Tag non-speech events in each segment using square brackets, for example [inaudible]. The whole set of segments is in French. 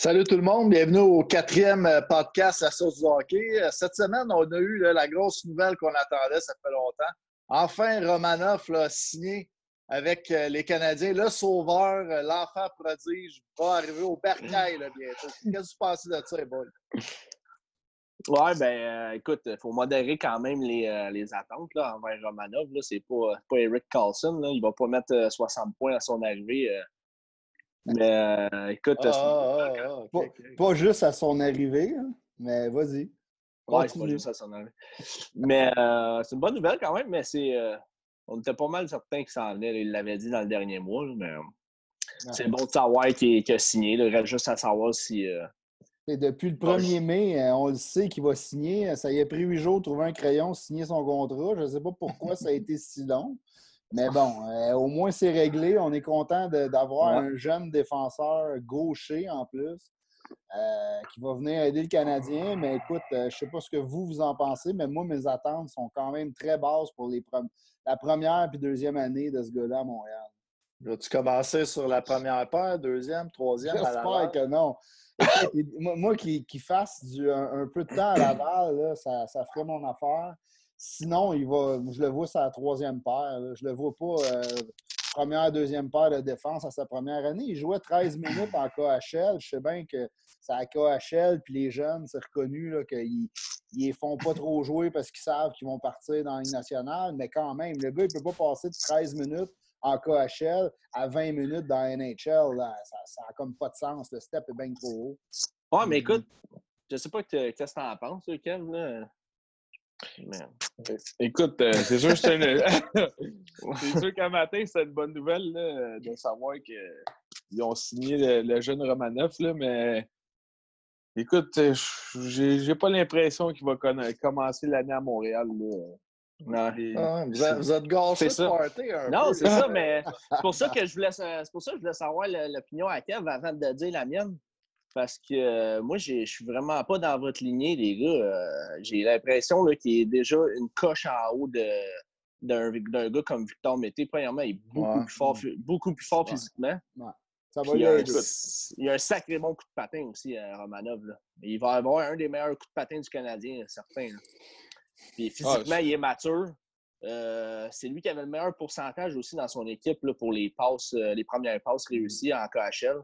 Salut tout le monde, bienvenue au quatrième euh, podcast à Source du hockey. Euh, cette semaine, on a eu la grosse nouvelle qu'on attendait, ça fait longtemps. Enfin, Romanov a signé avec euh, les Canadiens. Le sauveur, l'enfant prodige, va arriver au Bercail bientôt. Qu'est-ce que tu penses de ça, Boy? Ouais, ben écoute, il faut modérer quand même les, attentes là, envers Romanov. C'est pas, pas Eric Carlson. Là. Il va pas mettre 60 points à son arrivée. Mais euh, écoute. Ah, ah, ah, pas, juste à son arrivée, hein, mais vas-y. Ouais, c'est pas juste à son arrivée. Mais euh, c'est une bonne nouvelle quand même, mais c'est. Euh, on était pas mal certains qu'il s'en venait. Il l'avait dit dans le dernier mois, mais c'est bon de savoir qu'il a signé. Il reste juste à savoir si. Et depuis le 1er mai, on le sait qu'il va signer. Ça y a pris huit jours de trouver un crayon, signer son contrat. Je ne sais pas pourquoi ça a été si long. Mais bon, euh, au moins c'est réglé. On est content d'avoir un jeune défenseur gaucher en plus euh, qui va venir aider le Canadien. Mais écoute, euh, je ne sais pas ce que vous, vous en pensez, mais moi, mes attentes sont quand même très basses pour les la première et deuxième année de ce gars-là à Montréal. Vas-tu commencer sur la première paire, deuxième, troisième? J'espère que non. moi, qui, fasse du, un, peu de temps à Laval, ça, ça ferait mon affaire. Sinon, il va, je le vois sa troisième paire. Je le vois pas euh, première, deuxième paire de défense à sa première année. Il jouait 13 [laughs] minutes en KHL. Je sais bien que c'est à KHL, puis les jeunes, c'est reconnu qu'ils ne font pas trop jouer parce qu'ils savent qu'ils vont partir dans une nationale. Mais quand même, le gars, il ne peut pas passer de 13 minutes en KHL à 20 minutes dans NHL. Ça n'a comme pas de sens. Le step est bien trop haut. Ouais, mais écoute, je sais pas qu'est-ce que tu en penses, Kev. Là. Écoute, euh, c'est sûr, c'est [laughs] qu'un matin, c'est une bonne nouvelle de savoir qu'ils ont signé le, jeune Romanov, là, mais écoute, euh, j'ai pas l'impression qu'il va commencer l'année à Montréal. Non. Ah, vous, êtes, vous êtes gâché de party un Non, c'est ça, mais c'est pour ça que je voulais, pour ça que je voulais savoir l'opinion à Kev avant de dire la mienne. Parce que euh, moi, je suis vraiment pas dans votre lignée, les gars. Euh, j'ai l'impression qu'il est déjà une coche en haut d'un gars comme Victor Mété. Premièrement, il est beaucoup plus fort, beaucoup plus fort physiquement. Ça va il, a un, il a un sacré bon coup de patin aussi, à euh, Romanov. Il va avoir un des meilleurs coups de patin du Canadien, certain. Puis ah, physiquement, il est mature. c'est lui qui avait le meilleur pourcentage aussi dans son équipe pour les passes, les premières passes réussies en KHL.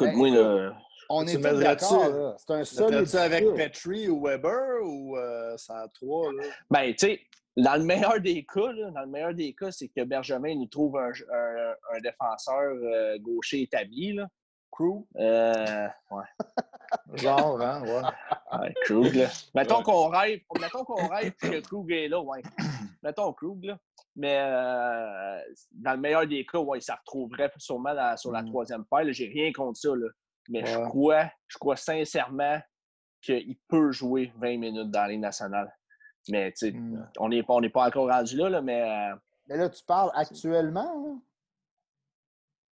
Moi, là, on est d'accord. C'est un seul. tu avec Petrie ou Weber ou euh, ça a trois? Là? Ben, tu sais, dans le meilleur des cas, là, dans le meilleur des cas, c'est que Benjamin nous trouve un, un, un défenseur euh, gaucher établi. Là. Crew? Euh, ouais. [laughs] Genre, hein, ouais. ouais Krug, là. Mettons qu'on rêve, mettons qu'on rêve que Krug est là, ouais. Mettons Krug, là. Mais euh, dans le meilleur des cas, ouais, ça retrouverait sûrement sur la mm. troisième paire. J'ai rien contre ça. Là. Mais je crois, je crois sincèrement qu'il peut jouer 20 minutes dans les nationales. Mais tu sais, mm. on n'est pas, pas encore rendu là, là mais. Euh, mais là, tu parles actuellement?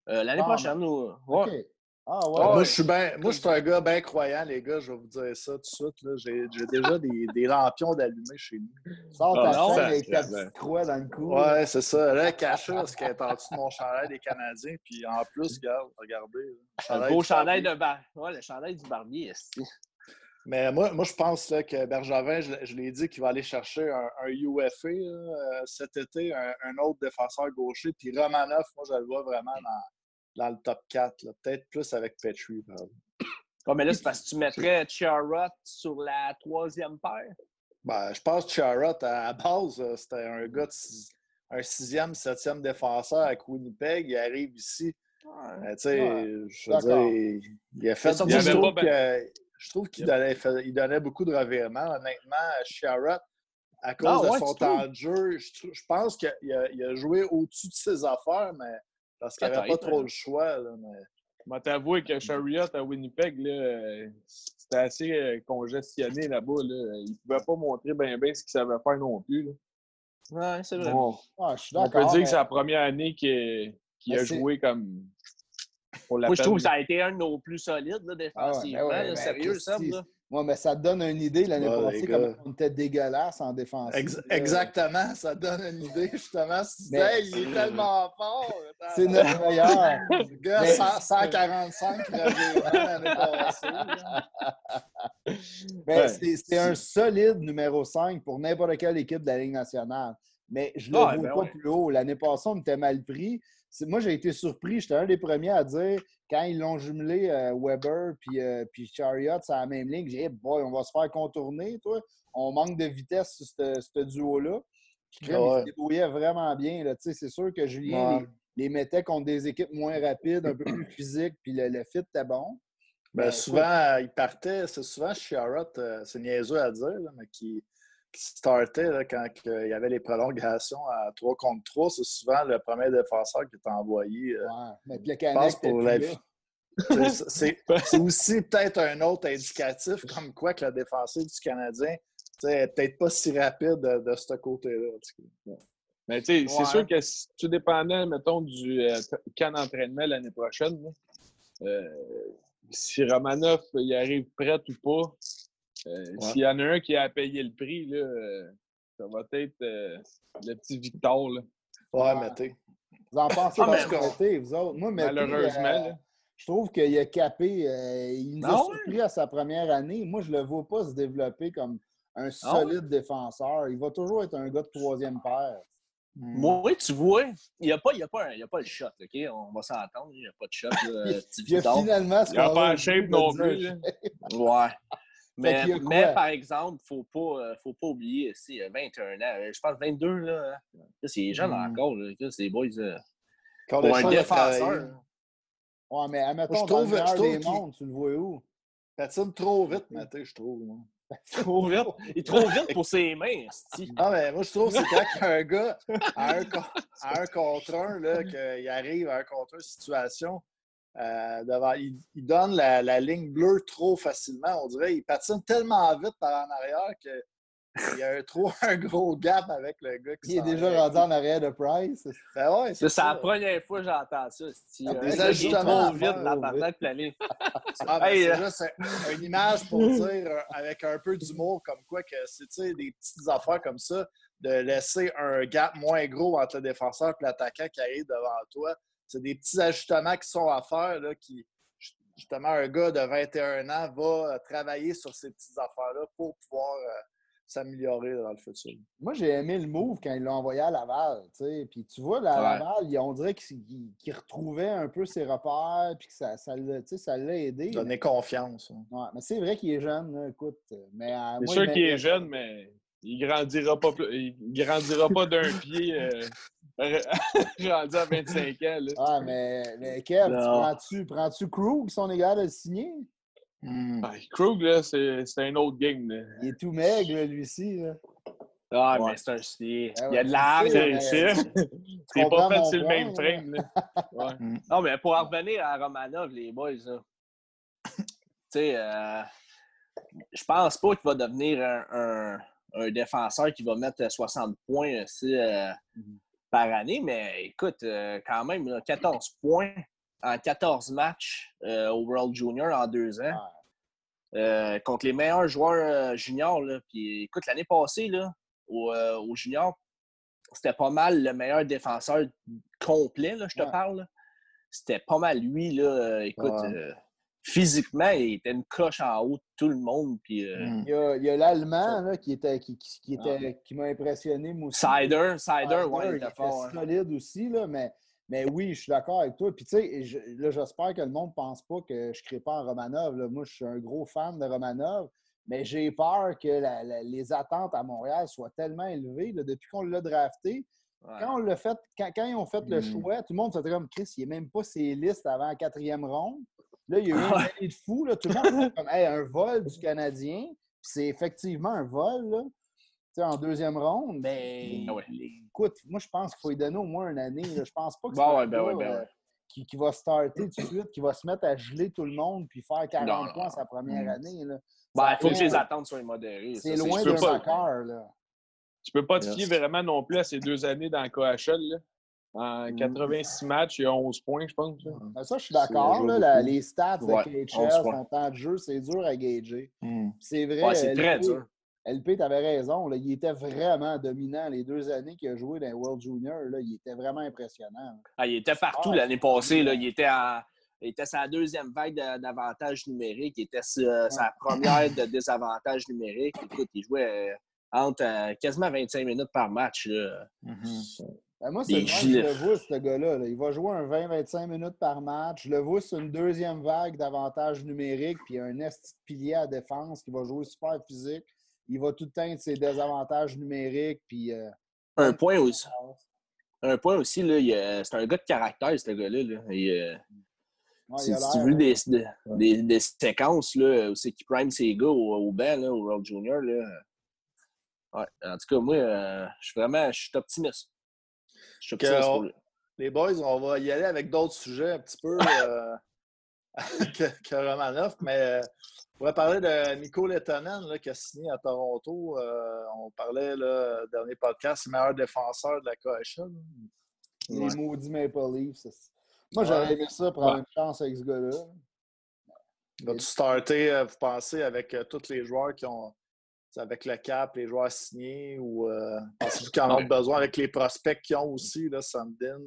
Euh, l'année ah, prochaine, nous. Ouais. Ah, ouais. moi, je suis ben, moi, je suis un gars bien croyant, les gars. Je vais vous dire ça tout de suite. J'ai, déjà des, des lampions d'allumés chez nous. Sors ta ah, avec ta petite croix dans le cou. Ouais, c'est ça. Là, [laughs] caché, parce qu'elle est en dessous de mon chandail des Canadiens. Puis en plus, regarde, regardez. Un beau chandail de bar. Ouais, le chandail du barbier, mais moi, moi, je pense là, que Bergevin, je, l'ai dit, qu'il va aller chercher un, UFA cet été, un, un, autre défenseur gaucher. Puis Romanov, moi, je le vois vraiment dans, dans le top 4. Peut-être plus avec Petrie. Oh, mais là, c'est parce que tu [laughs] mettrais Charrot sur la troisième paire? Ben, je pense que Charrot, à la base, euh, c'était un gars de un sixième, septième défenseur avec Winnipeg. Il arrive ici. Ouais, euh, je veux dire, il, a fait. Il je, trouve je trouve qu'il donnait, il donnait beaucoup de revirements. Honnêtement, Charrot, à cause ah, de son temps de jeu, je, je pense qu'il a, a, joué au-dessus de ses affaires, mais parce qu'il n'y avait pas trop hein. le choix. Là, mais... Vais t'avouer que Chariot à Winnipeg, c'était assez euh, congestionné là-bas. Là. Il ne pouvait pas montrer bien bien ce qu'il savait faire non plus. Là. Ouais, c'est vrai. Ah, on peut dire que c'est la première année qu'il a joué comme. Pour la Moi, je trouve que ça a été un de nos plus solides là, ah, défensivement. sérieux, ça. Ouais, mais ça te donne une idée l'année passée, comme on était dégueulasse en défense. exactement, ça donne une idée, justement. Si tu mais... il est tellement fort. C'est notre meilleur. Le gars, 145 l'année passée. Mais c'est un solide numéro 5 pour n'importe quelle équipe de la Ligue nationale. Mais je ne le vois ben pas plus haut. L'année passée, on était mal pris. Moi, j'ai été surpris. J'étais un des premiers à dire quand ils l'ont jumelé euh, Weber puis, euh, puis Chariot c'est la même ligne, j'ai dit boy, on va se faire contourner, toi. On manque de vitesse sur ce duo-là. Puis il se débrouillait vraiment bien. C'est sûr que Julien les, mettait contre des équipes moins rapides, un peu plus [clears throat] physiques, puis le, fit était bon. Ben, souvent, il partait, c'est souvent Chariot, euh, c'est niaiseux à dire, mais qui, startait quand il y avait les prolongations à 3 contre 3. C'est souvent le premier défenseur qui est envoyé. Euh, ouais, mais le pour la [laughs] C'est aussi peut-être un autre indicatif comme quoi que le défenseur du Canadien n'est peut-être pas si rapide de, ce côté-là. Mais tu sais, c'est sûr que si tu dépendais, mettons, du euh, camp d'entraînement l'année prochaine, euh, si Romanov il arrive prêt ou pas, euh, s'il y en a un qui a payé le prix, là, euh, ça va être euh, le petit Victor. Là. Ouais, mais tu Vous en pensez ah, pas vous autres? Moi, Malheureusement. je trouve qu'il a capé. il nous a surpris à sa première année. Moi, je ne le vois pas se développer comme un ah solide défenseur. Il va toujours être un gars de troisième paire. Hmm. Moi, tu vois, il n'y a, pas, a, pas a pas le shot, OK? On va s'entendre, il n'y a pas de shot. Là, [laughs] il, a finalement il n'y a pas de shape non plus. ouais. Mais, mais, par exemple, il ne faut pas, euh, faut pas oublier, c'est 21 ans, euh, je pense 22, là. Hein. C'est jeune mmh. encore, c'est des boys. Euh, pour un défenseur. Ouais, mais admettons, je trouve, dans le je des mondes, tu le vois où? Patine trop vite, [laughs] Mathé, je trouve. Moi. trop vite. Il est trop vite pour ses mains. Ah, mais moi, je trouve que c'est quand [laughs] un gars, à un, à un contre un, là, qu'il arrive à un contre un situation, euh, devant, il, donne la, la, ligne bleue trop facilement. On dirait qu'il patine tellement vite par en arrière qu'il y a un, trop [laughs] un gros gap avec le gars qui Il est déjà rendu en arrière de Price. Ben ouais, c'est la première fois que j'entends ça. C'est des ajustements trop vite dans tête la ligne. Ah, ben, c'est euh, juste une image pour dire euh, avec un peu d'humour comme quoi que c'est des petites affaires comme ça de laisser un gap moins gros entre le défenseur et l'attaquant qui arrive devant toi c'est des petits ajustements qui sont à faire, là, qui, justement, un gars de 21 ans va euh, travailler sur ces petites affaires-là pour pouvoir euh, s'améliorer dans le futur. Moi, j'ai aimé le move quand ils l'ont envoyé à Laval. Puis tu vois, la Laval, on dirait qu'il retrouvait un peu ses repères puis que ça, ça l'a aidé. Donner confiance. Ouais, mais c'est vrai qu'il est jeune, écoute. Mais, euh, c'est sûr qu'il est jeune, mais il grandira pas il grandira pas d'un pied euh, [laughs] rendu à 25 ans. Là. Ah, mais, mais Kev, prends-tu prends Krug, son égal à le signer? Hmm. Ah, Krug, là, c'est un autre game. Il est tout maigre, lui-ci. Ah, mais c'est un. Ah il y a de l'art. [laughs] C'est pas fait sur le même frame. [laughs] Ouais. Hmm. Non, mais pour en revenir à Romanov, les boys, tu sais, euh, je pense pas qu'il va devenir un un défenseur qui va mettre 60 points aussi, euh, mhm. Par année, mais écoute, euh, quand même, 14 points en 14 matchs euh, au World Junior en deux ans. contre les meilleurs joueurs juniors. Puis écoute, l'année passée, là, au, au junior, c'était pas mal le meilleur défenseur complet, là, je te parle. C'était pas mal lui. Là, écoute, physiquement, il était une coche en haut de tout le monde. Puis, euh, hmm. Il y a, l'Allemand qui, était, qui, qui, était, qui m'a impressionné, moi aussi. Sider, Sider, ouais, il était, fort, hein. solide aussi, là, mais, mais oui, je suis d'accord avec toi. Puis, tu sais, là, j'espère que le monde ne pense pas que je ne crée pas en Romanov. Là. Moi, je suis un gros fan de Romanov, mais j'ai peur que les attentes à Montréal soient tellement élevées. depuis qu'on l'a drafté, Quand, on l'a fait, quand, quand, ils ont fait le hmm. choix, tout le monde s'était comme Chris, il n'est même pas ses listes avant la quatrième ronde. Là, il y a eu une année de fou. Là. Tout le monde dit [laughs] comme un vol du Canadien. C'est effectivement un vol. Là. en deuxième ronde, mais ben, écoute, moi je pense qu'il faut lui donner au moins une année. Là. Je pense pas que c'est ben ben euh, qui, qui, va starter tout de suite, qui va se mettre à geler tout le monde puis faire 40 points sa première mm. année. Là. il faut que les attentes soient modérées. C'est loin d'un cœur. Là. Tu peux pas te fier vraiment non plus à ces deux années dans le KHL. Là. En 86 matchs, il y a 11 points, je pense. Ben, ça, je suis d'accord. Les stats de KHL, son temps de jeu, c'est dur à gager. Mm. C'est vrai. Ouais, c'est très dur. LP, tu avais raison. Là, il était vraiment dominant les deux années qu'il a joué dans World Junior. Là, il était vraiment impressionnant. Ah, il était partout ah, l'année passée. Là. Il était à il était sa deuxième vague d'avantages numériques. Il était sa première de désavantage numérique. Écoute, il jouait euh, entre euh, quasiment 25 minutes par match. Mm-hmm. Ben, moi, c'est je le vois, ce gars-là. Il va jouer un 20-25 minutes par match. Je le vois sur une deuxième vague d'avantages numériques, puis un esti pilier à défense qui va jouer super physique. Il va tout le temps ses désavantages numériques. Puis, euh, un point aussi. Un point aussi, c'est un gars de caractère, ce gars-là. Là si, tu veux des, des, des, séquences là, où c'est qui prime ses gars au, au banc, là, au World Junior, là, ouais, en tout cas, moi, euh, je suis vraiment je suis optimiste. Je optimiste Les boys, on va y aller avec d'autres sujets un petit peu [laughs] euh, [laughs] que, que, Romanoff, mais euh, on pourrait parler de Nico Lettonen là, qui a signé à Toronto. on parlait, le dernier podcast, le meilleur défenseur de la KHL. Les maudits Maple Leafs. Moi, j'aurais aimé ça, prendre une chance avec ce gars-là. Vas-tu starter, euh, vous pensez, avec euh, tous les joueurs qui ont. Avec le cap, les joueurs signés ou euh, pensez-vous qu'ils en ont besoin avec les prospects qu'ils ont aussi, là, Sandin?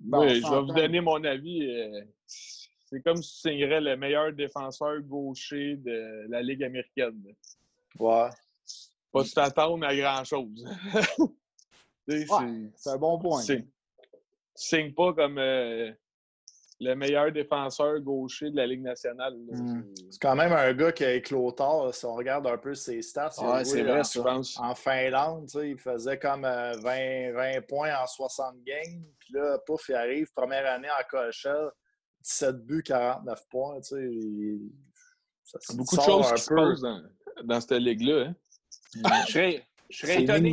oui, je vais vous donner mon avis. c'est comme si tu signerais le meilleur défenseur gaucher de la Ligue américaine. Ouais. Pas de t'attendre à grand-chose. [laughs] c'est un bon point signe pas comme euh, le meilleur défenseur gaucher de la Ligue nationale. Hmm. C'est quand même un gars qui a éclos tard. Si on regarde un peu ses stats, c'est vrai, en, pense. en Finlande, il faisait comme 20, euh, 20, points en 60 games. Puis là, pouf, il arrive, première année en KHL, 17 buts, 49 points. Il, ça, beaucoup de choses qui se passent dans, dans, cette ligue-là. Hein? Je serais, je serais étonné.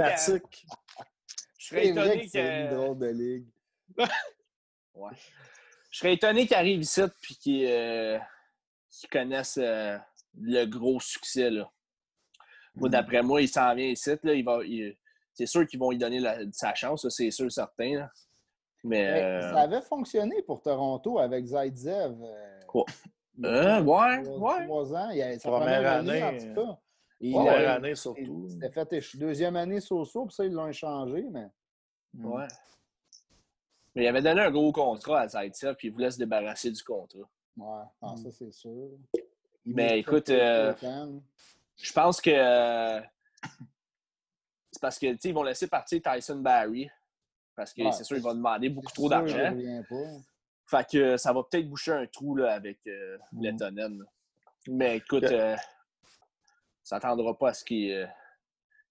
Je serais étonné que. C'est une drôle de ligue. ouais. Je serais étonné qu'ils arrivent ici et qu'ils euh, connaissent euh, le gros succès. Là. Hmm. d'après moi, il s'en vient ici. Là, il va, c'est sûr qu'ils vont lui donner sa chance, c'est sûr, certain. Mais, euh, Ça avait fonctionné pour Toronto avec Zaitsev. Quoi? ouais, ouais. Trois ans. Il a, sa première, année, en tout cas. première année surtout. C'était fait deuxième année so-so, puis ça, ils l'ont échangé, mais. Ouais. Mais il avait donné un gros contrat à Zaitsev, puis il voulait se débarrasser du contrat. Ouais, ah, ça c'est sûr. Mais écoute, euh, je pense que euh, c'est parce que ils vont laisser partir Tyson Barry. Parce que c'est sûr qu'il va demander beaucoup trop d'argent. Fait que ça va peut-être boucher un trou là, avec euh, mm. Mais écoute, euh, ça n'attendra pas à ce qu'il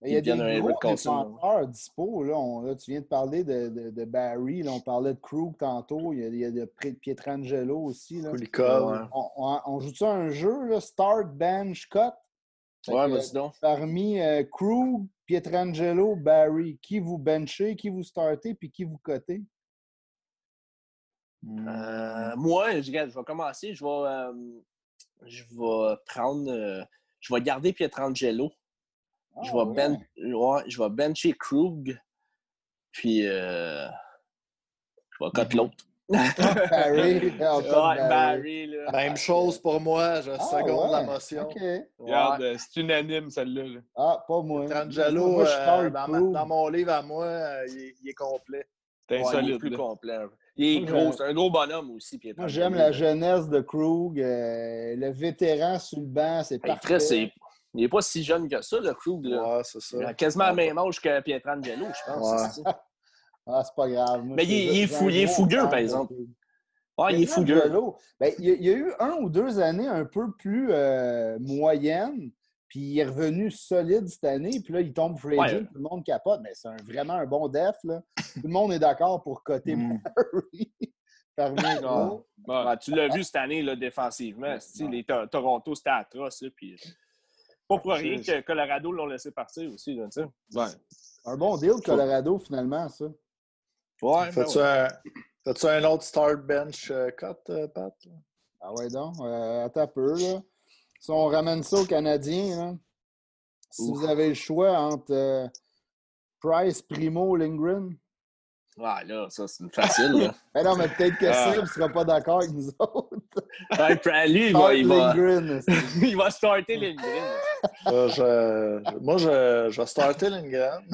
il y a des gros défenseurs dispo. Là, tu viens de parler de, de, Barry. Là, on parlait de Krug tantôt. Il y a, il y a de Pietrangelo aussi. Là. On, on, joue-tu un jeu, là, Start, Bench, Cut? Ouais, donc. Parmi euh, Krug, Pietrangelo, Barry, qui vous benchez, qui vous startez, puis qui vous cotez? Euh, moi, je, je vais commencer. Je vais, euh, je vais prendre. Euh, je vais garder Pietrangelo je, vais ben... ouais, je vais bencher Krug, puis euh... je vais cut l'autre. [laughs] Barry, Barry. là. Même chose pour moi, je ah, seconde la motion. Regarde, euh, c'est unanime celle-là. Ah, pas moi. Trangelo, euh, dans, mon livre à moi, euh, il, est complet. C'est insolite. il est plus complet. Il est gros, c'est un gros bonhomme aussi. Moi, j'aime la jeunesse de Krug. le vétéran sur le banc, c'est parfait. Il n'est pas si jeune que ça, le Krug. Ouais, c'est ça. Il a quasiment le même âge que Pietrangelo, je pense. Ouais. [laughs] Ah, c'est pas grave. mais il, est, fou, il est fougueux, par exemple. Ouais, il est fougueux. Ben, il, y a, eu un ou deux années un peu plus euh, moyennes, puis il est revenu solide cette année, puis là, il tombe free tout le monde capote. Mais c'est vraiment un bon def. Là. tout le monde est d'accord pour coter [laughs] mm. Murray. [laughs] tu l'as vu cette année là, défensivement. Les Toronto, c'était atroce. puis pas pour rien que Colorado l'ont laissé partir aussi. Là, ouais. Un bon deal, Colorado, finalement, ça. Ouais, Fais-tu un, un, autre start bench euh, cut, euh, Pat? Ah ouais, donc. Euh, attends un peu, là. Si on ramène ça aux Canadiens, si vous avez le choix entre Price, Primo, Lindgren. Ah, là, ça, c'est une facile. Là. [laughs] mais non, mais peut-être que ah. Seb ne sera pas d'accord avec nous autres. [laughs] lui, il va, il, va, [laughs] il va starter Lindgren. Euh, je, moi, je, je vais starter Lindgren.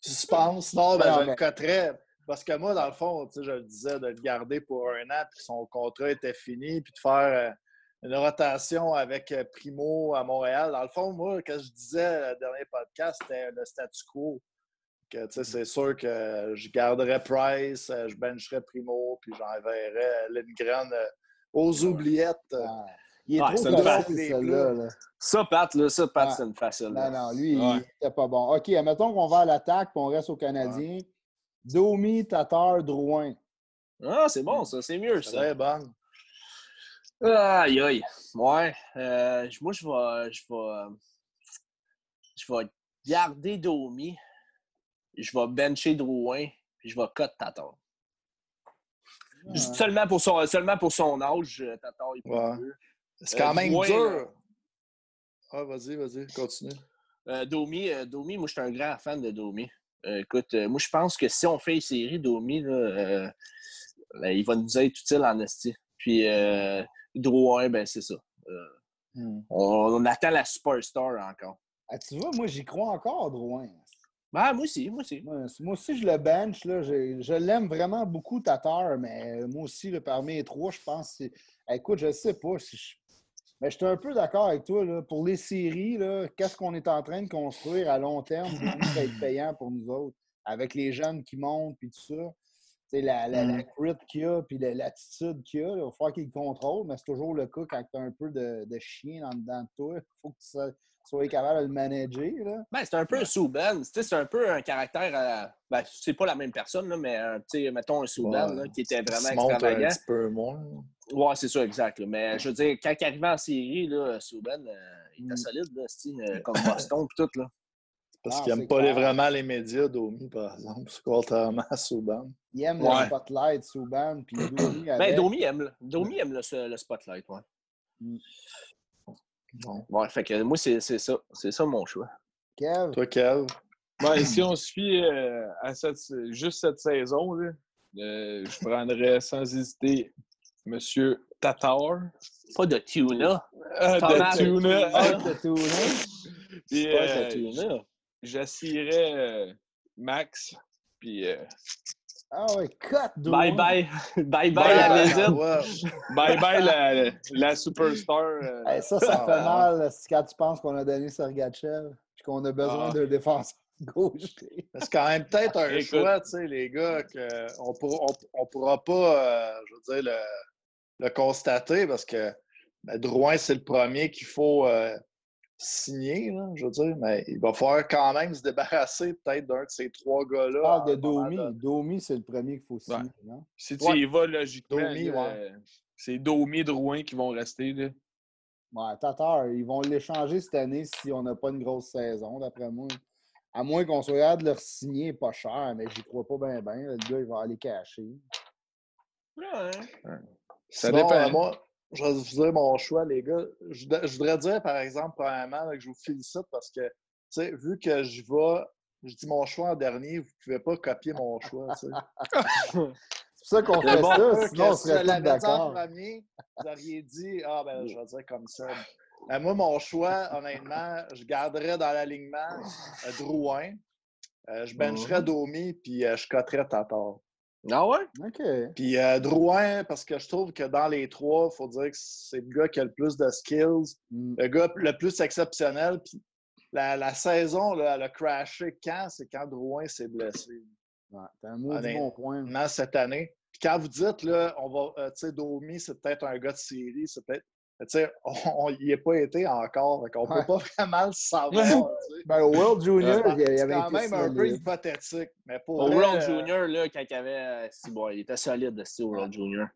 Suspense. Non, ben, je le coterais. Parce que moi, dans le fond, je le disais, de le garder pour un an, puis son contrat était fini, puis de faire euh, une rotation avec euh, Primo à Montréal. Dans le fond, moi, quand je disais le dernier podcast, c'était le statu quo. C'est sûr que je garderais Price, euh, je bencherais Primo, puis j'enverrais Lindgren aux oubliettes. Ah. Il est ah, trop facile, là Ça, Pat, là, ça, Pat, c'est une facile. Non, non, lui, il était pas bon. OK, admettons qu'on va à l'attaque, puis on reste au Canadien. Domi, Tatar, Drouin. Ah, c'est bon, ça. C'est mieux, ça. C'est bon. Aïe, aïe. Ouais. Euh, moi, je vais, je vais. Je vais garder Domi. Je vais bencher Drouin. Puis je vais cut Tatar. Seulement, pour son, seulement pour son âge, euh, Tatar, il peut C'est quand euh, même dur. Ah, vas-y, vas-y, continue. Domi, Domi, moi, je suis un grand fan de Domi. Euh, écoute, euh, moi, je pense que si on fait une série Domi, euh, ben, il va nous être utile en esti. Puis, Drouin, ben, c'est ça. Hmm. on, attend la superstar encore. Ah, tu vois, moi, j'y crois encore, Drouin. Ben, moi aussi, moi aussi. Moi, aussi, je le bench. Là, je, l'aime vraiment beaucoup, Tatar, mais moi aussi, parmi les trois, je pense Écoute, je sais pas. Si je mais je suis un peu d'accord avec toi. Là. Pour les séries, qu'est-ce qu'on est en train de construire à long terme qui va être payant pour nous autres, avec les jeunes qui montent et tout ça. La, la, la, mm. crit qu'il y a, puis l'attitude qu'il y a, il va falloir qu'il contrôle, mais c'est toujours le cas quand tu as un peu de, de chien dans, dans toi. Il faut que tu sois capable de le manager. Ben, c'est un peu un Souban. C'est un peu un caractère. Euh, ben, c'est pas la même personne, là, mais euh, mettons un Souban qui était vraiment extravagant. Un petit peu moins. Ouais, c'est ça, exact. Mais je veux dire, quand il arrivait en série, là, Souban, euh, il était mm. solide, là, style, comme Boston et tout. Là. Parce qu'il n'aime pas vraiment les médias, Domi, par exemple, [laughs] contrairement à Souban. Il aime le spotlight, Souban, puis [clears throat] Domi. Ben, Domi aime, Domi aime le, le spotlight, ouais. Mm. Bon. Ouais, fait que moi, c'est ça. C'est ça mon choix. Kev? Toi, Kev? Ben, si on suit euh, à cette, juste cette saison, là, euh, je prendrais sans hésiter M. Tatar. Pas de tuna. Ah, de tuna. Ah, de tuna. Puis, euh, tuna. J'assierais euh, Max. Puis. Euh, ah ouais, cut, Bye [laughs] bye. bye bye, la visite. bye bye la, la superstar. Euh, ça, ça fait mal quand tu penses qu'on a donné Sergachev puis qu'on a besoin ah. d'un défenseur [laughs] gauche. C'est quand même peut-être un choix, tu sais, les gars, qu'on ne pourra pas, je veux dire, le, le, constater parce que ben, Drouin, c'est le premier qu'il faut signé, là, je veux dire, mais il va falloir quand même se débarrasser peut-être d'un de ces trois gars-là. parle de Domi. Domi, c'est le premier qu'il faut signer. Non? Si tu y vas logiquement, Domi, c'est Domi Drouin qui vont rester. Là. Ouais, Tatar, ils vont l'échanger cette année si on n'a pas une grosse saison, d'après moi. À moins qu'on soit capable de leur signer pas cher, mais j'y crois pas bien, bien. Le gars, il va aller cacher. Ouais. Ça dépend. Moi, je vais vous dire mon choix, les gars. Je, voudrais dire, par exemple, premièrement, que je vous félicite parce que, tu sais, vu que je vais, je dis mon choix en dernier, vous ne pouvez pas copier mon choix, [laughs] c'est pour ça qu'on fait ça, sinon on serait tous d'accord. premier, vous auriez dit, ah ben, je vais dire comme ça. Ben, moi, mon choix, honnêtement, je garderais dans l'alignement euh, Drouin. Euh, je bencherais. Domi, puis euh, je coterais Tatar. Ah ouais? OK. Puis euh, Drouin, parce que je trouve que dans les trois, il faut dire que c'est le gars qui a le plus de skills, mm. le gars le plus exceptionnel. Puis la, saison, là, elle a crashé quand? C'est quand Drouin s'est blessé. Ouais, t'as un bon point. cette année. Puis quand vous dites, là, on va, euh, tu sais, Domi, c'est peut-être un gars de série, c'est peut-être [laughs] on n'y est pas été encore. On ne peut pas [laughs] vraiment le [laughs] savoir. ben, au World Junior, il y avait quand même un peu hypothétique. Mais pour au World euh, Junior, là, quand il avait. Si, bon, il était solide aussi au World Junior.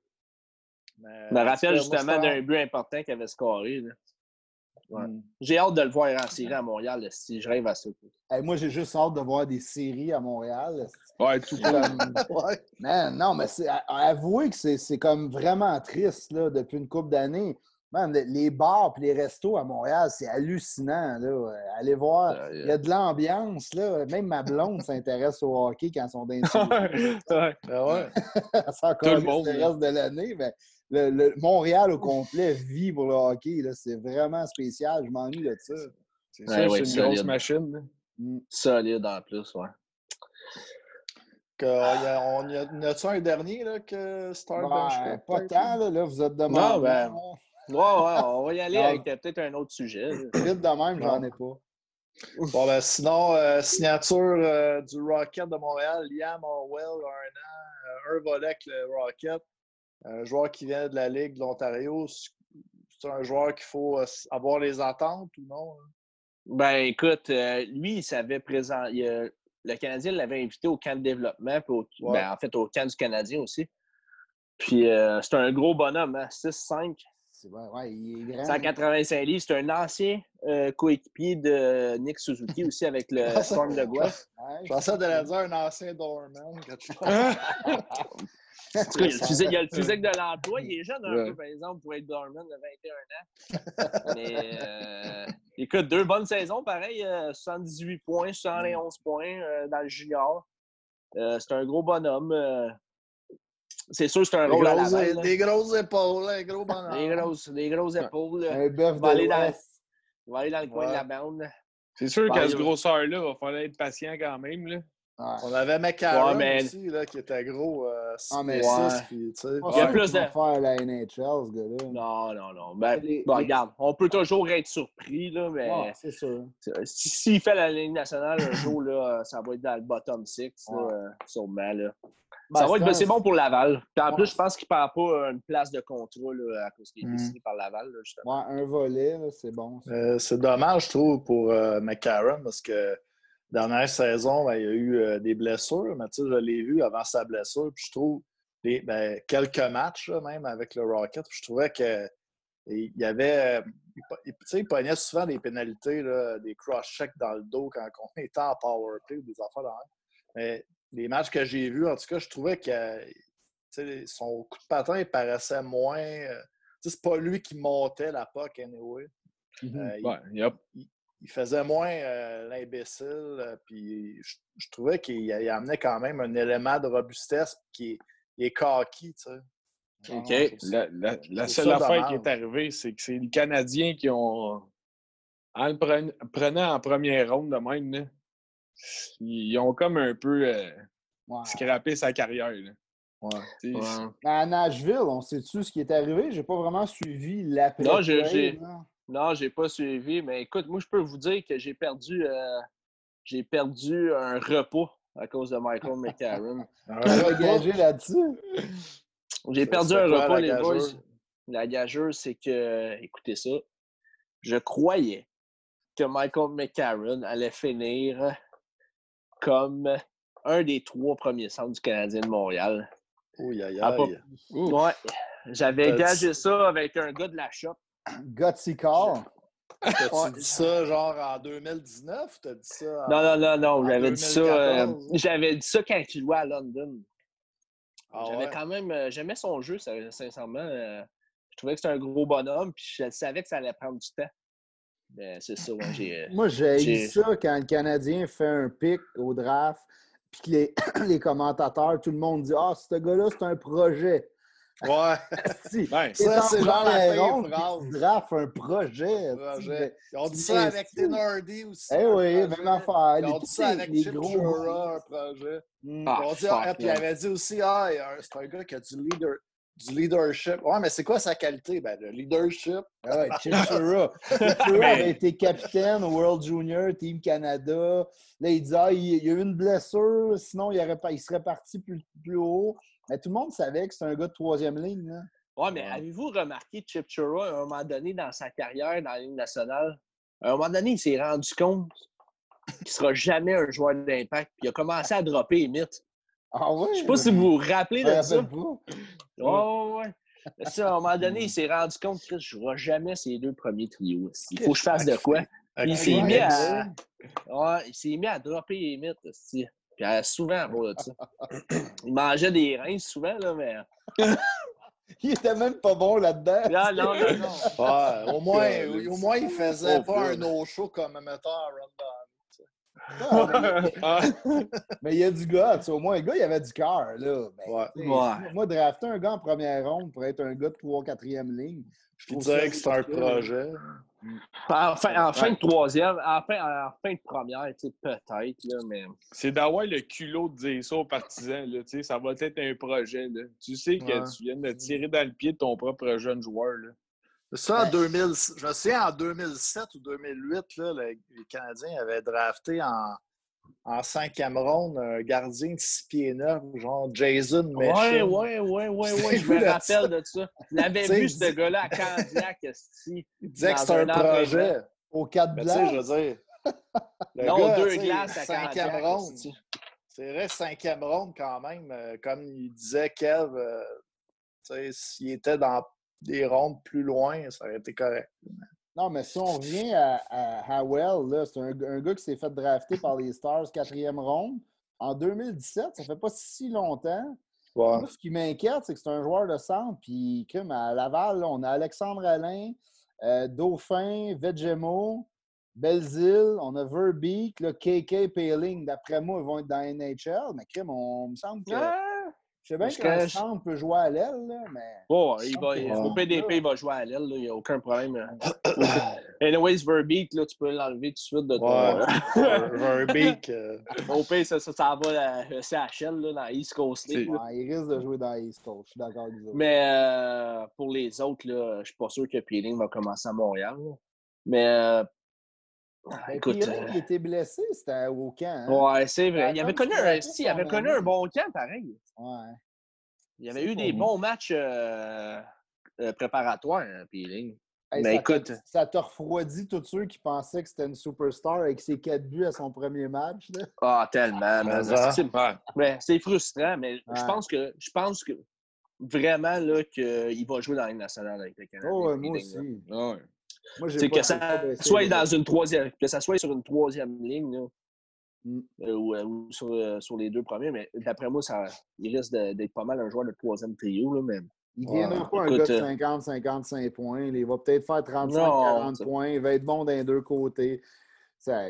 je me rappelle justement d'un but important qu'il avait scoré. Là. Hmm. J'ai hâte de le voir en série à Montréal, si je rêve à ça. moi, j'ai juste hâte de voir des séries à Montréal. Ouais, tout comme... ouais. non, mais avouez que c'est comme vraiment triste là, depuis une couple d'années les bars et les restos à Montréal, c'est hallucinant. Là. Allez voir, il y a de l'ambiance. Là. Même ma blonde s'intéresse au hockey quand ils sont dans ouais. Ben ouais. [laughs] c'est encore le, monde, le reste de l'année. Mais le, Montréal au complet vit pour le hockey. C'est vraiment spécial. Je m'ennuie de ça. C'est une grosse machine. Mm. Solide en plus, ouais. Que, on y a, y a-tu un dernier là, que Star ben, Pas tant, là, là, vous êtes. Non, ben, ouais, ouais, on va y aller avec euh, peut-être un autre sujet. Vite de même, j'en ai pas. Bon, ben, sinon, euh, signature euh, du Rocket de Montréal, Liam Orwell, un an, un volet avec le Rocket. Un joueur qui vient de la Ligue de l'Ontario. C'est un joueur qu'il faut avoir les attentes ou non? Hein? Ben, écoute, lui, il savait présent. le Canadien l'avait invité au camp de développement, ben, en fait, au camp du Canadien aussi. Puis, c'est un gros bonhomme, hein, 6-5. Ouais, il est grand. 185 livres. C'est un ancien euh, coéquipier de Nick Suzuki aussi avec le [laughs] Storm de Guelph. Je pensais de la dire un ancien Dorman. [laughs] il, y a le physique de l'emploi. Il est jeune un peu, par exemple, pour être Dorman de 21 ans. Mais euh, écoute, deux bonnes saisons, pareil. 78 euh, points, 111 points dans le junior. c'est un gros bonhomme. C'est sûr, c'est un rôle à la Des grosses épaules, un gros bonhomme. Des grosses, des grosses épaules. Un bœuf de aller dans, Il va aller dans le coin de la bande. C'est sûr qu'à ce grosseur-là, il va falloir être patient quand même. Là. On avait McCarron mais... aussi, là, qui était gros. Euh, ah, mais 6, puis, tu sais. Il y a plus de. faire la NHL, ce gars-là. Non, non, non. Ben, bon, regarde, on peut toujours être surpris, là, mais. Ouais, c'est sûr. S'il fait la ligne nationale un jour, là, ça va être dans le bottom 6, ouais. sûrement. Là. Ben, ça va être c'est bon pour Laval. Puis en plus, je pense qu'il ne perd pas une place de contrôle là, à cause qu'il est hmm. décidé par Laval. Là, justement. Ouais, un volet, c'est bon. Euh, c'est dommage, je trouve, pour euh, McCarron parce que dernière saison, ben, il y a eu euh, des blessures. Mais je l'ai vu avant sa blessure. Puis je trouve ben, quelques matchs même avec le Rocket. je trouvais que il y avait. Tu sais, il pognait souvent des pénalités, là, des cross-checks dans le dos quand on était en power play ou des affaires dans Mais les matchs que j'ai vus, en tout cas, je trouvais que son coup de patin paraissait moins. Euh, c'est pas lui qui montait la POC, anyway. Euh, il, faisait moins euh, l'imbécile, puis je, trouvais qu'il amenait quand même un élément de robustesse qui est, cocky, tu sais. OK. La, seule affaire qui est arrivée, c'est que c'est les Canadiens qui ont. En le prenant en première ronde de même, ils ont comme un peu euh, scrappé sa carrière. À Nashville, on sait-tu ce qui est arrivé? J'ai pas vraiment suivi l'après. Non, j'ai non, j'ai pas suivi, mais écoute, moi je peux vous dire que j'ai perdu euh, j'ai perdu un repos à cause de Michael [laughs] McCarron. engagé là-dessus. J'ai perdu un repas, les boys? La gageuse, c'est que, écoutez ça, je croyais que Michael McCarron allait finir comme un des trois premiers centres du Canadien de Montréal. Oui, aïe, aïe. Ouais. J'avais gagé ça avec un gars de la shop. Gutsy Car. T'as-tu dit ça genre en 2019 ou t'as dit ça Non, non, non, non. J'avais dit ça. Euh, j'avais dit ça quand il jouait à London. Ah j'avais quand même. Euh, j'aimais son jeu, sincèrement. Euh, je trouvais que c'était un gros bonhomme, puis je savais que ça allait prendre du temps. Ben, c'est ça, j'ai. Euh, Moi, j'ai ça quand le Canadien fait un pic au draft, puis que les, [clears throat] les commentateurs, tout le monde dit Ah, ce gars-là, c'est un projet. Ouais. [laughs] si, ça, c'est genre la phrase. draft un projet. projet. Ils ont dit ça avec Tenardy aussi. Eh oui, même affaire. Ils ont dit ça avec Chip Chura, un projet. Ah, dit, ah, puis il avait dit aussi Ah, c'est un gars qui a du leader du leadership. Ouais, mais c'est quoi sa qualité? Ben, le leadership. Ah ouais, Chimchura. Chimchura [laughs] avait été capitaine au World Junior, Team Canada. Là, il disait, ah, il, y a eu une blessure, sinon il, aurait, il serait parti plus, plus haut. Mais tout le monde savait que c'était un gars de troisième ligne. Là. Ouais, mais avez-vous remarqué Chip Chura, à un moment donné, dans sa carrière dans la ligne nationale, à un moment donné, il s'est rendu compte qu'il ne sera jamais un joueur d'impact. Puis il a commencé à dropper les mythes. Ah ouais? Je sais pas si vous vous rappelez de ça. Oh, ouais. Ça, à un moment donné, il s'est rendu compte que je ne vois jamais ces deux premiers trios. Il faut que je fasse de quoi? il s'est mis à. Ouais, il s'est mis à dropper les mythes. Puis souvent à de ça. [coughs] Il mangeait des reins souvent, là, mais. [laughs] il était même pas bon là-dedans. Non, non, non, non. Ouais, au, moins, [laughs] au moins, il faisait pas un no-show comme mettant à ah, mais, [laughs] mais, il y a du gars, tu sais, au moins, un gars, il avait du cœur, là. Mais, ouais. ouais. Moi, drafter un gars en première ronde pour être un gars de 3 4e ligne, je trouve que c'est un projet. En fin, en fin de troisième, en fin, en fin de première, peut-être, mais. C'est d'avoir le culot de dire ça aux partisans, là, ça va être un projet. Là. Tu sais que tu viens de tirer dans le pied de ton propre jeune joueur. Là. Ça, en 2000, je me souviens, en 2007 ou 2008, là, les Canadiens avaient drafté en, en cinquième ronde, un gardien de 6 pieds 9, genre Jason Méchin. Ouais, ouais, [laughs] ouais, ouais, ouais, je me rappelle de ça. Je l'avais vu, ce gars-là, à [laughs] Candiac, Il disait que c'était un projet. Au 4 blancs. je veux dire. [laughs] non, deux glaces à cinquième ronde. C'est vrai, cinquième ronde quand même. Euh, comme il disait Kev, euh, s'il était dans des rondes plus loin, ça aurait été correct. Non, mais si on revient à, Howell, c'est un, gars qui s'est fait drafter par les Stars quatrième ronde en 2017. Ça fait pas si longtemps. ce qui m'inquiète, c'est que c'est un joueur de centre. Puis, comme à Laval, on a Alexandre Alain, euh, Dauphin, Vegemo, Belzile, on a Verbeek, KK Paling. D'après moi, ils vont être dans NHL. Mais crème, on, me semble que. Je sais bien qu'un centre peut jouer à l'aile, mais. Oh, il va, au PDP, il va jouer à l'aile, il n'y a aucun problème. [coughs] Anyways, Verbeek, là, tu peux l'enlever tout de suite de toi. Verbeek. Euh... [laughs] Au pays, ça, ça, ça va à CHL, là, dans East Coast League. il risque de jouer dans East Coast, je suis d'accord avec vous. Mais euh, pour les autres, là, je ne suis pas sûr que Peeling va commencer à Montréal. Mais. Euh, ben, écoute, euh... il était blessé, c'était au camp. Hein? Ouais, c'est vrai. Il avait, connu un, si, il avait connu un bon camp, pareil. Ouais. Il y avait eu des bons matchs euh, euh, préparatoires, hein, Peeling. mais ça écoute. Ça t'a refroidi tous ceux qui pensaient que c'était une superstar avec ses quatre buts à son premier match. Là. Ah, tellement. c'est frustrant, mais je pense que je pense que vraiment qu'il va jouer dans la Ligue nationale avec le Canada. Oh, moi aussi. Ah moi, que ça soit dans une troisième, que ça soit sur une troisième ligne. Là. Mm. Euh, ou, euh, sur, euh, sur, les deux premiers. Mais d'après moi, ça, il risque d'être pas mal un joueur de troisième trio. Là, mais... Il ne viendra pas un gars de 50-55 points. Il va peut-être faire 35-40 points. Il va être bon d'un deux côtés. Ça,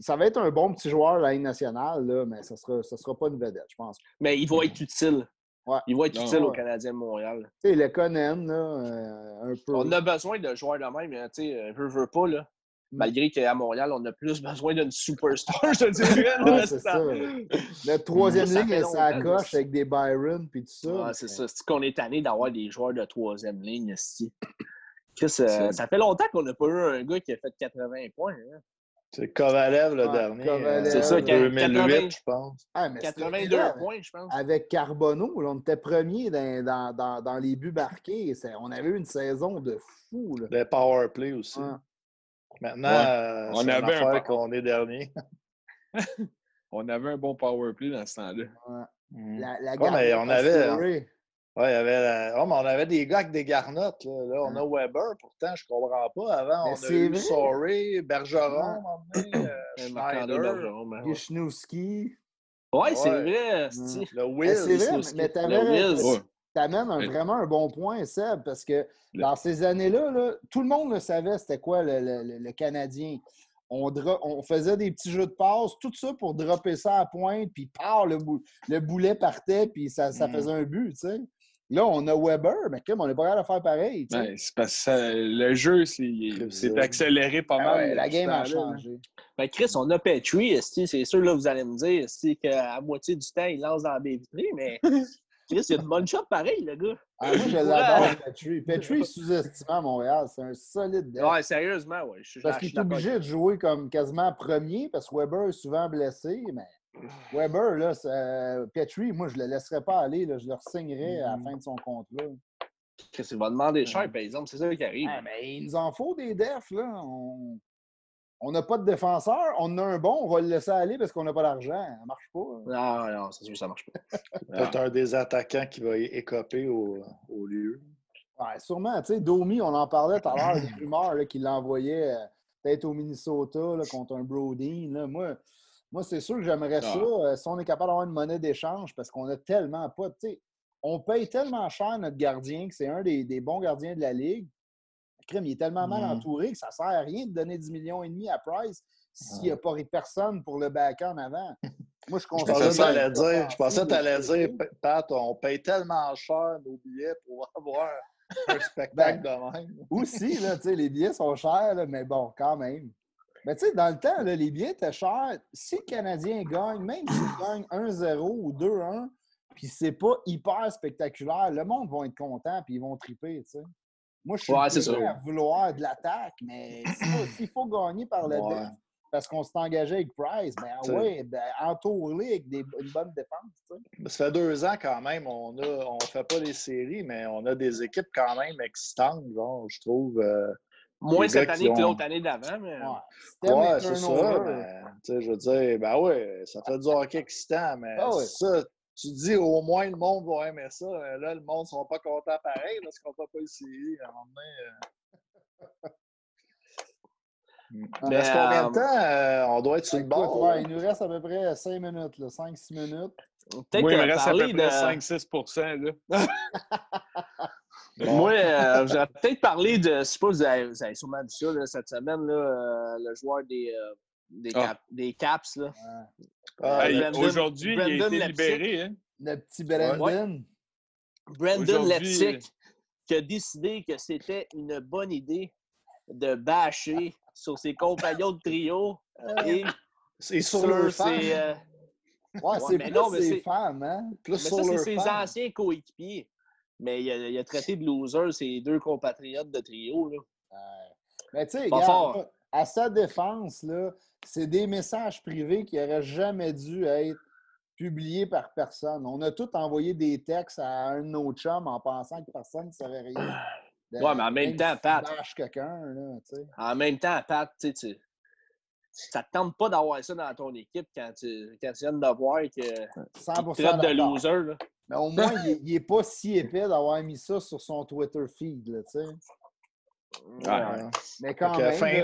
ça, va être un bon petit joueur à la Ligue nationale, là, mais ça ne sera, ça sera pas une vedette, je pense. Mais il va être utile. Ouais. Il va être utile au Canadien de Montréal. Tu sais, le Conan, là, un peu. On a besoin de joueurs de même, tu sais, veut, veut pas, là malgré qu'à Montréal, on a plus besoin d'une superstar, je te [laughs] dirais. c'est ça. Le troisième ligne, ça coche avec des Byron puis tout ça. Ah, c'est ça. C'est qu'on est tanné d'avoir des joueurs de troisième ligne ici. Chris, euh, ça fait longtemps qu'on n'a pas eu un gars qui a fait 80 points. Hein. C'est Kovalev le dernier. C'est ça, 2008, je pense. Ah, 82 points, je pense. Avec Carbonneau, on était premier dans, dans, dans, dans les buts marqués. On avait eu une saison de fou. Là. Le power play aussi. Maintenant, euh, on avait un qu'on est dernier. [laughs] [laughs] on avait un bon power play dans ce temps-là. Mm. La, la mais on avait. Ouais, il y avait oh, mais on avait des gars avec des garnottes. Là, là on a Weber, pourtant, je ne comprends pas. Avant, on a eu Sorry, Bergeron, ouais. euh, [coughs] Schneider, Wisniewski. Ouais, c'est vrai. Le Will. C'est vrai, mais t'amènes un, vraiment un bon point, Seb, parce que dans ces années-là, tout le monde le savait c'était quoi le, Canadien. On, on, faisait des petits jeux de passe, tout ça pour dropper ça à pointe, puis par le, le boulet partait, puis ça, ça mm. faisait un but, tu sais. Là, on a Weber, mais comme on n'est pas capable de faire pareil. Ben, c'est parce que le jeu s'est accéléré pas ben mal. la game a changé. Ben, Chris, on a Petrie, c'est sûr, là, vous allez me dire qu'à moitié du temps, il lance dans la baie vitrée, mais [laughs] Chris, il a une bonne shot pareil, le gars. Ah, moi, je l'adore, Petrie. Petrie est sous-estimé à Montréal. C'est un solide deck. Ouais, sérieusement, ouais. Je, parce qu'il est obligé de jouer comme quasiment premier parce que Weber est souvent blessé, mais Weber, là, Petrie, moi, je ne le laisserais pas aller. Là. Je le signerais à la fin de son contrat. Chris, il va demander cher, par exemple. C'est ça qui arrive. Ah, mais il nous en faut des defs, là. On on n'a pas de défenseur, on a un bon, on va le laisser aller parce qu'on n'a pas d'argent. Ça ne marche pas. Non, non, c'est sûr que ça ne marche pas. [laughs] Peut-être un des attaquants qui va écoper au, au lieu. Ouais, sûrement. Tu sais, Domi, on en parlait tout à l'heure, des rumeurs qu'il l'envoyait euh, peut-être au Minnesota contre un Brody. Moi, moi c'est sûr que j'aimerais ah. ça. Euh, si on est capable d'avoir une monnaie d'échange parce qu'on a tellement pas. Tu sais, on paye tellement cher notre gardien que c'est un des, bons gardiens de la Ligue. Crime, il est tellement mal mm. entouré que ça ne sert à rien de donner 10 millions et demi à Price s'il n'y a pas personne pour le back en avant. Moi, je pensais que Je pensais que tu allais dire, Pat, on paye tellement cher nos billets pour [laughs] avoir un spectacle ben, de même. Aussi, là, les billets sont chers, mais bon, quand même. Mais tu sais, dans le temps, les billets étaient chers. Si le Canadien gagne, même s'il [clears throat] gagne 1-0 ou 2-1, puis c'est pas hyper spectaculaire, le monde va être content puis ils vont triper, tu sais. Moi, je suis ouais, à vouloir de l'attaque, mais s'il faut, gagner par le ouais. parce qu'on s'est engagé avec Price, ben oui, ben, entouré avec des, une bonne défense. Sais. Ça fait deux ans quand même, on ne on fait pas les séries, mais on a des équipes quand même excitantes, genre, je trouve. Euh, Moins cette année que l'autre année d'avant, mais. Ouais, c'est ça. Mais, je veux dire, ben oui, ça fait du hockey excitant, mais ah ça, tu dis au moins le monde va aimer ça. Là, le monde ne sera pas content pareil parce qu'on ne va pas essayer à un moment donné. Euh... [laughs] Mais est-ce combien de euh, temps euh, on doit être sur le bord? Ouais, il nous reste à peu près 5 minutes, 5-6 minutes. Moi, il me reste à peu près de... 5-6 [laughs] Moi, euh, j'aurais peut-être parlé de, je sais pas, vous avez, vous avez sûrement dit ça là, cette semaine, là, euh, le joueur des, euh, des, ah. cap, des, Caps. Là. Ah, Aujourd'hui, il a été libéré. Hein? Le petit Brandon. Brandon Lepsic qui a décidé que c'était une bonne idée de bâcher sur ses compagnons de trio et c'est sur, leur ses, Ouais, c'est plus ses femmes, hein? Plus mais ça, c'est ses anciens coéquipiers. Mais il a, traité de loser ses deux compatriotes de trio. Là. Mais tu sais, à sa défense, c'est des messages privés qui n'auraient jamais dû être publiés par personne. On a tous envoyé des textes à un de nos chums en pensant que personne ne savait rien. ouais, mais en même, temps, Pat. quelqu'un, en même temps, Pat, tu sais, ça ne te tente pas d'avoir ça dans ton équipe quand tu, quand tu viens de voir que 100% tu de loser. Là. Mais au moins, il n'est pas si épais d'avoir mis ça sur son Twitter feed, là, tu sais. Ouais. Mais quand même... Fin,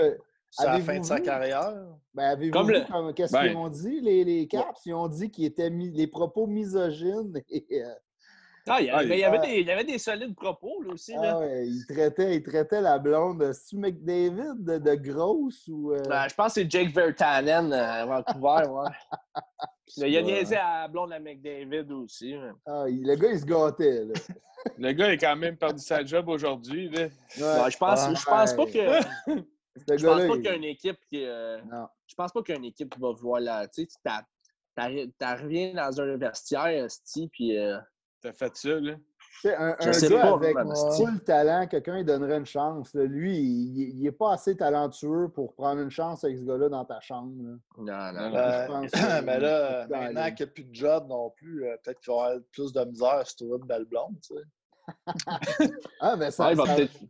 c'est la fin de sa carrière. Ben, avez-vous vu qu'est-ce ben qu'ils ont dit, les, les Caps? Ils ont dit qu'ils étaient mis, les propos misogynes et, euh, ah, il, y avait, il, y avait des, il y avait des solides propos là aussi. Là. Ah ouais, il, traitait, il traitait la blonde. C'est-tu McDavid de, de grosse ou. Euh... Ben, je pense que c'est Jake Vertanen à Vancouver. ouais. [laughs] il a niaisé à la blonde à McDavid aussi. Ah, le gars, il se gâtait. Là. [laughs] le gars, il a quand même perdu sa job aujourd'hui. Ouais. je pense, je pense pas que. [laughs] je pense pas qu'il y a une équipe qui. Euh... Non. Je pense pas qu'il y a une équipe qui va voir là. Tu sais, tu reviens dans un vestiaire, puis. Euh, T'as fait ça, là? un, un gars avec tout le talent, quelqu'un il donnerait une chance. Lui, il n'est pas assez talentueux pour prendre une chance avec ce gars-là dans ta chambre. Non, non, non. Euh, [clears throat] mais là, maintenant qu'il n'y a plus de job non plus, euh, peut-être qu'il va avoir plus de misère sur trouver une belle blonde. Tu sais. [laughs] ah, mais ça, ça,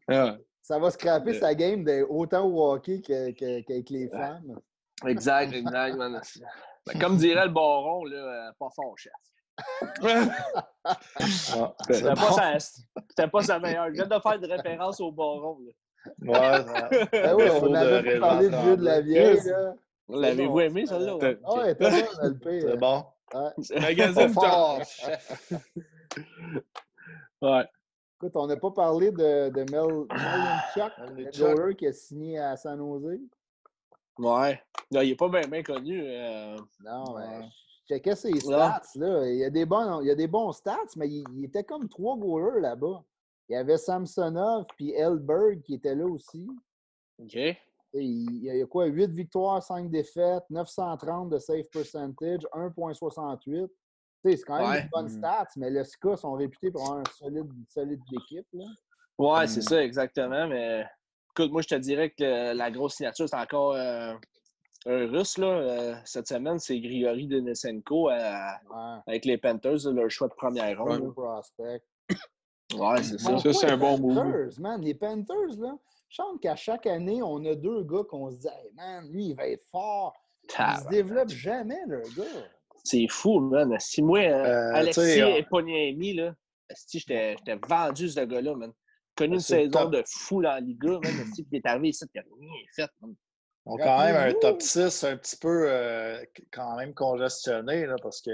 va, ça va scraper sa game autant au hockey qu'avec les femmes. Exact, exact. [laughs] Ben, comme dirait le baron, là, euh, pas fort, chef. Ah, c'était pas, pas, sa meilleure. Je viens de faire de référence au baron. Ouais, [laughs] ben oui, on avait parlé du vieux de la vieille. Là. L'avez-vous aimé, celle-là? Ouais, ah C'est bon. Ouais. [laughs] Magazine fort. [laughs] Ouais. Écoute, on n'a pas parlé de, de Mel, Chuck, le joueur qui a signé à San Jose. Ouais. Non, il n'est pas bien, bien connu. Euh... Non, mais checkais ses stats. Là. Il, y a des bons, il y a des bons stats, mais il, était comme trois goalers là-bas. Il y avait Samsonov puis Elberg qui étaient là aussi. OK. il, y a quoi? 8 victoires, 5 défaites, 930 de save percentage, 1,68. C'est quand même une bonne mmh. stats, mais le SCA sont réputés pour avoir une solide, solide équipe. Là. Ouais, c'est mmh. ça, exactement. Mais écoute, moi, je te dirais que la grosse signature, c'est encore euh, un russe, là, euh, cette semaine, c'est Grigory Denisenko avec les Panthers, leur choix de première ronde. prospect. Ouais, c'est ça. Ça, c'est un bon move. Man, les Panthers, là, je sens qu'à chaque année, on a deux gars qu'on se dit, hey, man, lui, il va être fort. Il se développe jamais, le gars. C'est fou, man. Si moi, euh, euh Alexis et Poniemi, là, si j'étais vendu ce gars-là, man. Connu une saison de fou dans la Liga, man. Si il est arrivé ici, il n'a rien fait, man. On a quand même un top 6 un petit peu euh, quand même congestionné là, parce que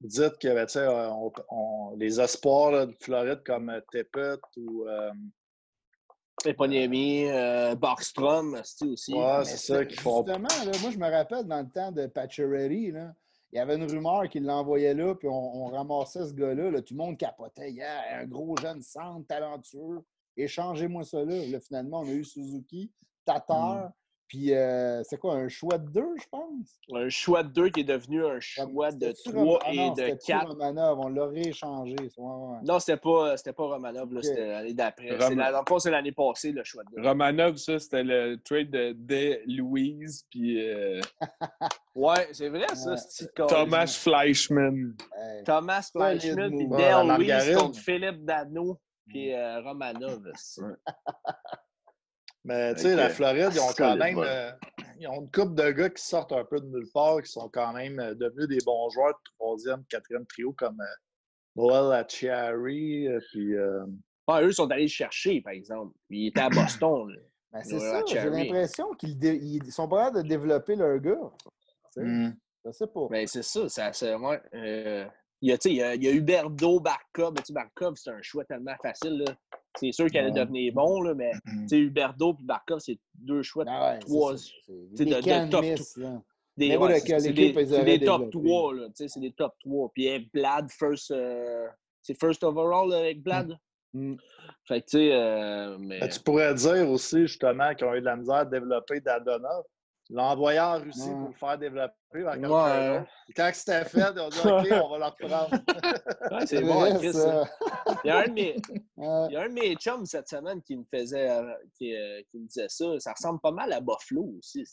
vous dites que ben, les espoirs de Floride comme Tepet ou. Euh, Eponyemi, euh, Barkstrom aussi. Ouais, c'est ça qu'ils font. Justement, moi, je me rappelle dans le temps de Pacioretty, il y avait une rumeur qu'il l'envoyait là, puis on, ramassait ce gars-là. Tout le monde capotait. Yeah, un gros jeune centre talentueux. Échangez-moi ça là. Finalement, on a eu Suzuki, Tatar, hmm. Puis euh, c'est quoi, un choix de deux, je pense? Un choix de deux qui est devenu un choix de trois ah et de quatre? Romanov, on l'a rééchangé. Non, c'était pas, pas Romanov, c'était l'année d'après. C'est l'année passée, le choix de deux. Romanov, ça, c'était le trade de, de Louise, puis. Euh... [laughs] ouais, c'est vrai, ça, Thomas Fleischman. Thomas Fleischman, puis Dale Louise contre Philippe Dano, puis euh, Romanov. [laughs] Mais tu sais, la Floride, ils ont quand même euh, ils ont une couple de gars qui sortent un peu de nulle part, qui sont quand même euh, devenus des bons joueurs de troisième, quatrième trio comme euh, Noel Achiari. Puis, ah, eux sont allés le chercher, par exemple. Ils étaient à [coughs] Boston. Ben, c'est ça, j'ai l'impression qu'ils sont pas de développer leur gars. Mm. Je sais pas. Ben, c'est ça, ça c'est ouais, il y a, il y a, il y a Huberdo, Barkov. Barkov, c'est un choix tellement facile. C'est sûr qu'elle allait devenir bon, là, mais mm-hmm. Huberdo et Barkov, c'est deux choix de ah trois. C'est de, de, top. Miss, des, ouais, c'est des, des top 3. C'est des top 3. Puis Blad, first, euh, c'est first overall avec Blad? Mm. Fait que, tu sais. Euh, mais... Tu pourrais dire aussi, justement, qu'ils ont eu de la misère à développer Dadonov l'envoyer en Russie pour le faire développer. Ouais. Quand c'était fait, on dit OK, on va le reprendre. [laughs] c'est bon, Chris. Il y, a un de mes, il y a un de mes chums cette semaine qui me faisait euh, qui, euh, qui, me disait ça. Ça ressemble pas mal à Buffalo aussi.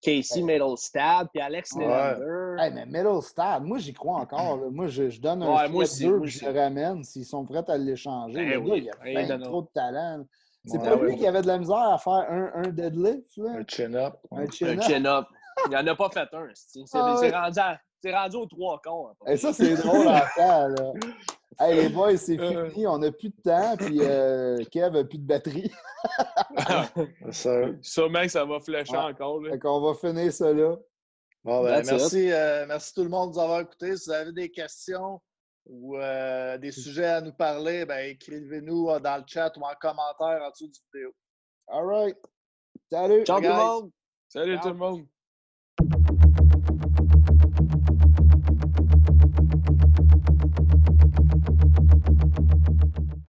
Casey Middlestad puis Alex Nylander. Hey, mais Middlestad, moi j'y crois encore. Moi je, je, donne un ouais, moi deux je le ramène s'ils sont prêts à l'échanger. Ben le oui, gars, il a trop de talent. C'est pas lui qui avait de la misère à faire un, un deadlift. Là? Un chin-up. Un chin-up. il n'en a pas fait un. C'est ah, rendu, rendu aux trois quarts. Et ça, c'est drôle à faire. Là. [laughs] Hey, les boys, c'est euh. fini. On n'a plus de temps. Puis euh, Kev n'a plus de batterie. [laughs] ça. Sûrement que ça va flécher encore. Là. Fait on va finir ça là. Bon, ben, merci, euh, merci tout le monde de nous avoir écoutés. Si vous avez des questions, ou euh, des sujets à nous parler, ben, écrivez-nous euh, dans le chat ou en commentaire en dessous du vidéo. All right. Salut. Ciao tout le monde. Salut tout le monde.